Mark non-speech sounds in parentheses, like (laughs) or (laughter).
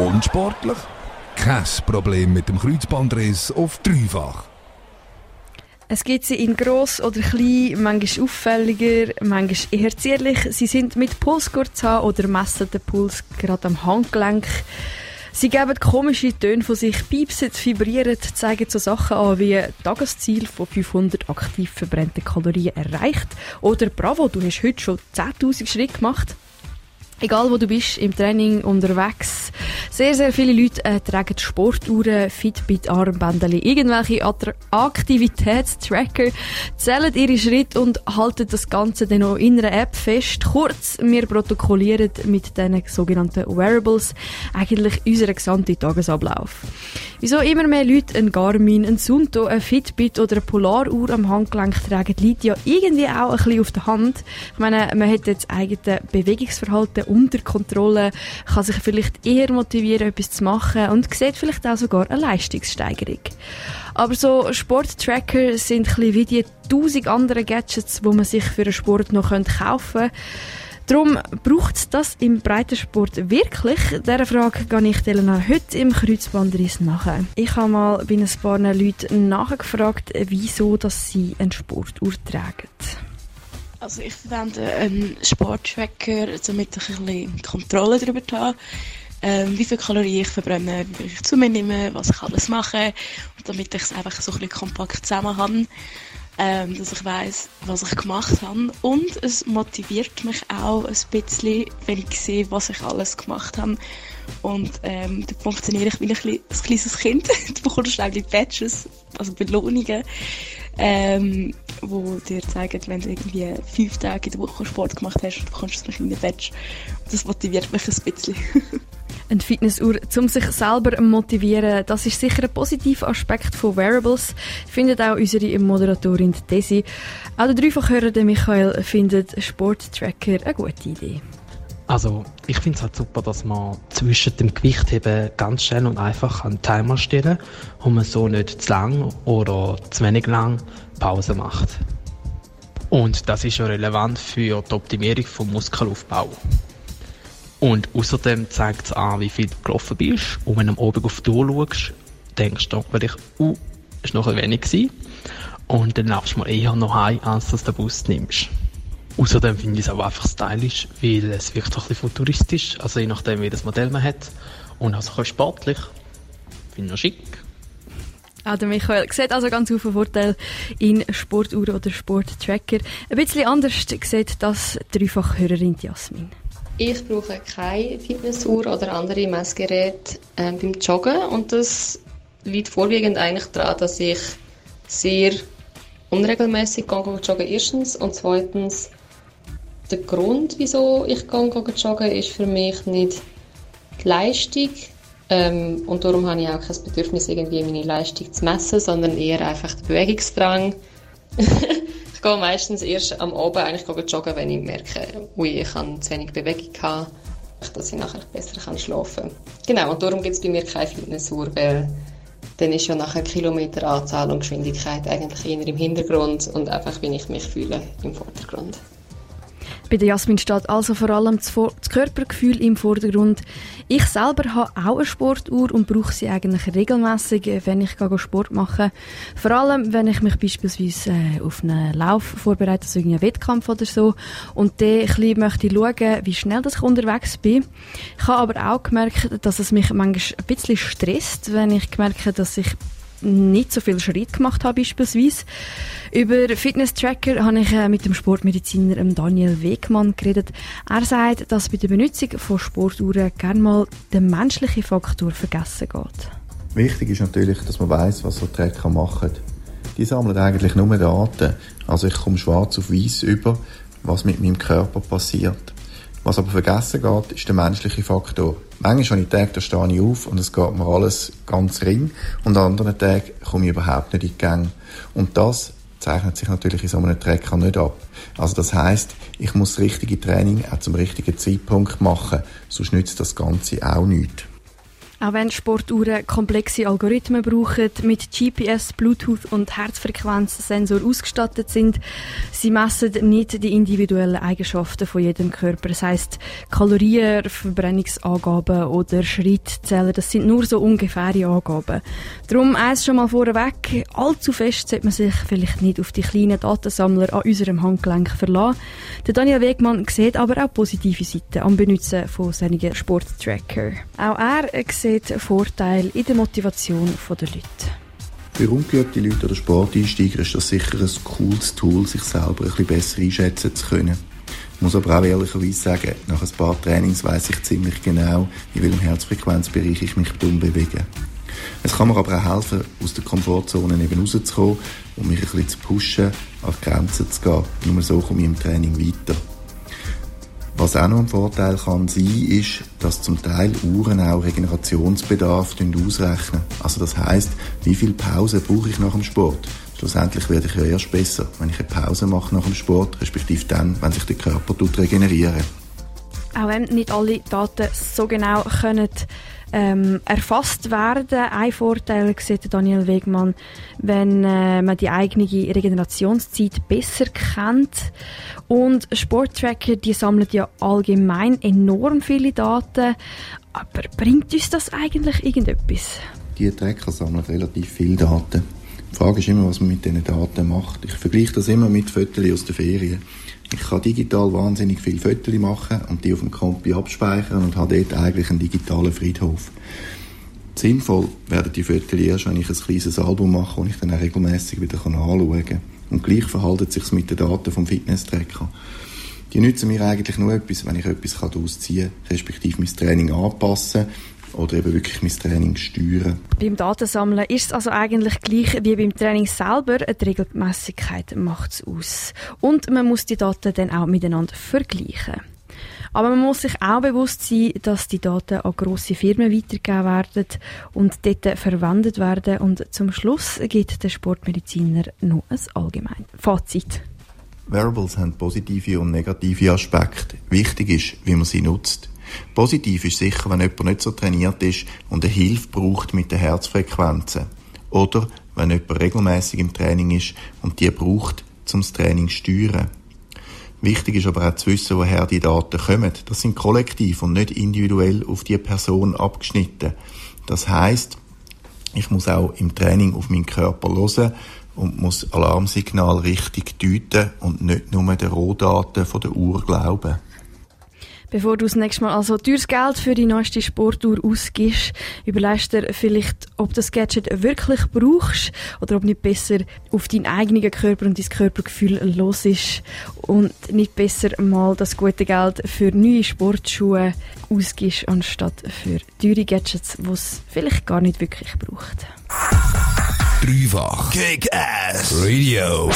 Unsportlich? Kein Problem mit dem Kreuzbandriss auf dreifach. Es gibt sie in gross oder klein, manchmal auffälliger, manchmal eher zierlich. Sie sind mit Pulsgurt oder messen den Puls gerade am Handgelenk. Sie geben komische Töne von sich, piepsen, vibrieren, zeigen so Sachen an wie Tagesziel von 500 aktiv verbrannten Kalorien erreicht oder Bravo, du hast heute schon 10.000 Schritte gemacht. Egal wo du bist, im Training, unterwegs. Sehr, sehr viele Leute äh, tragen Sportuhren, Fitbit, Armbänder, irgendwelche Aktivitätstracker, zählen ihre Schritte und halten das Ganze dann auch in einer App fest. Kurz, wir protokollieren mit diesen sogenannten Wearables eigentlich unseren gesamten Tagesablauf. Wieso immer mehr Leute ein Garmin, ein Sunto, ein Fitbit oder eine Polaruhr am Handgelenk tragen, liegt ja irgendwie auch ein bisschen auf der Hand. Ich meine, man hat jetzt eigene Bewegungsverhalten unter Kontrolle, kann sich vielleicht eher motivieren, etwas zu machen und sieht vielleicht auch sogar eine Leistungssteigerung. Aber so Sporttracker sind ein wie die tausend anderen Gadgets, wo man sich für einen Sport noch kaufen könnte. Darum braucht es das im Breitensport wirklich? Dieser Frage gehe ich Elena heute im Kreuzbandriss nachher. Ich habe mal bei ein paar Leuten nachgefragt, wieso dass sie einen Sportuhr tragen. Also ich verwende einen Sporttracker, damit ich ein bisschen Kontrolle darüber habe, ähm, wie viele Kalorien ich verbrenne, wie viel ich zu mir nehme, was ich alles mache und damit ich es einfach so ein bisschen kompakt zusammen habe, ähm, dass ich weiß, was ich gemacht habe und es motiviert mich auch ein bisschen, wenn ich sehe, was ich alles gemacht habe und ähm, da funktioniere ich wie ein, ein kleines Kind. (laughs) du bekommst eigentlich Badges, also Belohnungen ähm, wo dir zeigen, wenn du irgendwie fünf Tage in der Woche Sport gemacht hast, bekommst du ein kleines Badge. Das motiviert mich ein bisschen. (laughs) Eine Fitnessuhr, um sich selber zu motivieren, das ist sicher ein positiver Aspekt von Wearables, findet auch unsere Moderatorin Desi. Auch der Dreifachhörer Michael findet Sporttracker eine gute Idee. Also ich finde es halt super, dass man zwischen dem Gewichtheben ganz schnell und einfach einen Timer stellen und man so nicht zu lang oder zu wenig lang Pause macht. Und das ist ja relevant für die Optimierung vom Muskelaufbau. Und außerdem zeigt es an, wie viel du gelaufen bist. Und wenn du am Abend auf die Uhr schaust, denkst du vielleicht, uh, ist noch ein wenig gewesen. Und dann laufst du mal eher noch heim, als dass du den Bus nimmst. Außerdem finde ich es auch einfach stylisch, weil es wirkt ein bisschen futuristisch, also je nachdem, wie das Modell man hat. Und also ein sportlich. Finde ich schick. Ah, der Michael sieht also ganz viele Vorteile in Sportuhren oder Sporttracker. Ein bisschen anders sieht das Dreifachhörerin Jasmin. Ich brauche keine Fitnessuhr oder andere Messgeräte äh, beim Joggen und das liegt vorwiegend eigentlich daran, dass ich sehr unregelmäßig joggen erstens und zweitens der Grund, wieso ich gehe, joggen, ist für mich nicht die Leistung. Ähm, und darum habe ich auch kein Bedürfnis, irgendwie meine Leistung zu messen, sondern eher einfach den Bewegungsdrang. (laughs) ich gehe meistens erst am Abend eigentlich joggen, wenn ich merke, ui, ich habe zu wenig Bewegung gehabt, dass ich nachher besser schlafen kann. Genau, und darum gibt es bei mir keine Fitnessuhr, weil dann ist ja nachher Kilometeranzahl und Geschwindigkeit eigentlich eher im Hintergrund und einfach, wie ich mich fühle, im Vordergrund. Bei der Jasmin steht also vor allem das, Körpergefühl im Vordergrund. Ich selber habe auch eine Sportuhr und brauche sie eigentlich regelmäßig, wenn ich Sport mache. Vor allem, wenn ich mich beispielsweise äh, auf einen Lauf vorbereite, also einen Wettkampf oder so, und dann ein bisschen möchte schauen, wie schnell ich unterwegs bin. Ich habe aber auch gemerkt, dass es mich manchmal ein bisschen stresst, wenn ich merke, dass ich nicht so viel Schritt gemacht habe beispielsweise. Über Fitness-Tracker habe ich äh, mit dem Sportmediziner Daniel Wegmann geredet. Er sagt, dass bei der Benutzung von Sportuhren gerne mal der menschliche Faktor vergessen geht. Wichtig ist natürlich, dass man weiß, was so Tracker machen. Die sammeln eigentlich nur Daten. Also ich komme schwarz auf weiß über, was mit meinem Körper passiert. Was aber vergessen geht, ist der menschliche Faktor. Manchmal habe ich Tage, da stehe ich auf und es geht mir alles ganz ring und an anderen Tagen komme ich überhaupt nicht in die Gänge. Und das zeichnet sich natürlich in so einem Trecker nicht ab. Also das heißt, ich muss das richtige Training auch zum richtigen Zeitpunkt machen, sonst nützt das Ganze auch nichts. Auch wenn Sportuhren komplexe Algorithmen brauchen, mit GPS, Bluetooth und Herzfrequenzsensor ausgestattet sind, sie messen nicht die individuellen Eigenschaften von jedem Körper. Das heißt, Kalorien, Verbrennungsangaben oder Schrittzähler, das sind nur so ungefähre Angaben. Darum eins schon mal vorweg, allzu fest sollte man sich vielleicht nicht auf die kleinen Datensammler an unserem Handgelenk verlassen. Der Daniel Wegmann sieht aber auch positive Seiten am Benutzen von solchen Sporttracker. Auch er sieht sieht Vorteile in der Motivation der Leute. Für ungeübte Leute oder Sporteinsteiger ist das sicher ein cooles Tool, sich selber ein bisschen besser einschätzen zu können. Ich muss aber auch ehrlicherweise sagen, nach ein paar Trainings weiß ich ziemlich genau, in welchem Herzfrequenzbereich ich mich bewege. Es kann mir aber auch helfen, aus der Komfortzone eben rauszukommen und mich ein bisschen zu pushen, an die Grenzen zu gehen. Nur so komme ich im Training weiter. Was auch noch ein Vorteil kann sein, ist, dass zum Teil Uhren auch Regenerationsbedarf ausrechnen. Also das heißt, wie viel Pause brauche ich nach dem Sport? Schlussendlich werde ich ja erst besser, wenn ich eine Pause mache nach dem Sport, respektive dann, wenn sich der Körper regeneriert. Auch wenn nicht alle Daten so genau können ähm, erfasst werden. Ein Vorteil sieht Daniel Wegmann, wenn äh, man die eigene Regenerationszeit besser kennt. Und Sporttracker, die sammeln ja allgemein enorm viele Daten. Aber bringt uns das eigentlich irgendetwas? Die Tracker sammeln relativ viele Daten. Die Frage ist immer, was man mit diesen Daten macht. Ich vergleiche das immer mit Fotos aus der Ferien. Ich kann digital wahnsinnig viele Fotos machen und die auf dem Kompi abspeichern und habe dort eigentlich einen digitalen Friedhof. Sinnvoll werden die Fotos erst, wenn ich ein kleines Album mache und ich dann auch regelmäßig wieder anschauen kann. Und gleich verhalten es sich mit den Daten vom Fitness-Tracker. Die nützen mir eigentlich nur etwas, wenn ich etwas daraus ziehen kann, respektive mein Training anpassen oder eben wirklich mein Training steuern. Beim Datensammeln ist es also eigentlich gleich wie beim Training selber. Die Regelmäßigkeit macht es aus. Und man muss die Daten dann auch miteinander vergleichen. Aber man muss sich auch bewusst sein, dass die Daten an grosse Firmen weitergegeben werden und dort verwendet werden. Und zum Schluss gibt der Sportmediziner noch ein allgemein Fazit. Wearables haben positive und negative Aspekte. Wichtig ist, wie man sie nutzt. Positiv ist sicher, wenn jemand nicht so trainiert ist und eine Hilfe braucht mit den Herzfrequenzen. Oder wenn jemand regelmäßig im Training ist und die braucht, um das Training zu steuern. Wichtig ist aber auch zu wissen, woher die Daten kommen. Das sind kollektiv und nicht individuell auf die Person abgeschnitten. Das heißt, ich muss auch im Training auf meinen Körper hören und muss Alarmsignal richtig deuten und nicht nur den Rohdaten von der Uhr glauben. Bevor du das nächste Mal also teures Geld für die neueste Sportuhr ausgibst, überlegst dir vielleicht, ob das Gadget wirklich brauchst oder ob nicht besser auf deinen eigenen Körper und dein Körpergefühl los ist und nicht besser mal das gute Geld für neue Sportschuhe ausgibst, anstatt für teure Gadgets, die es vielleicht gar nicht wirklich braucht. Dreifach Kick-Ass Radio.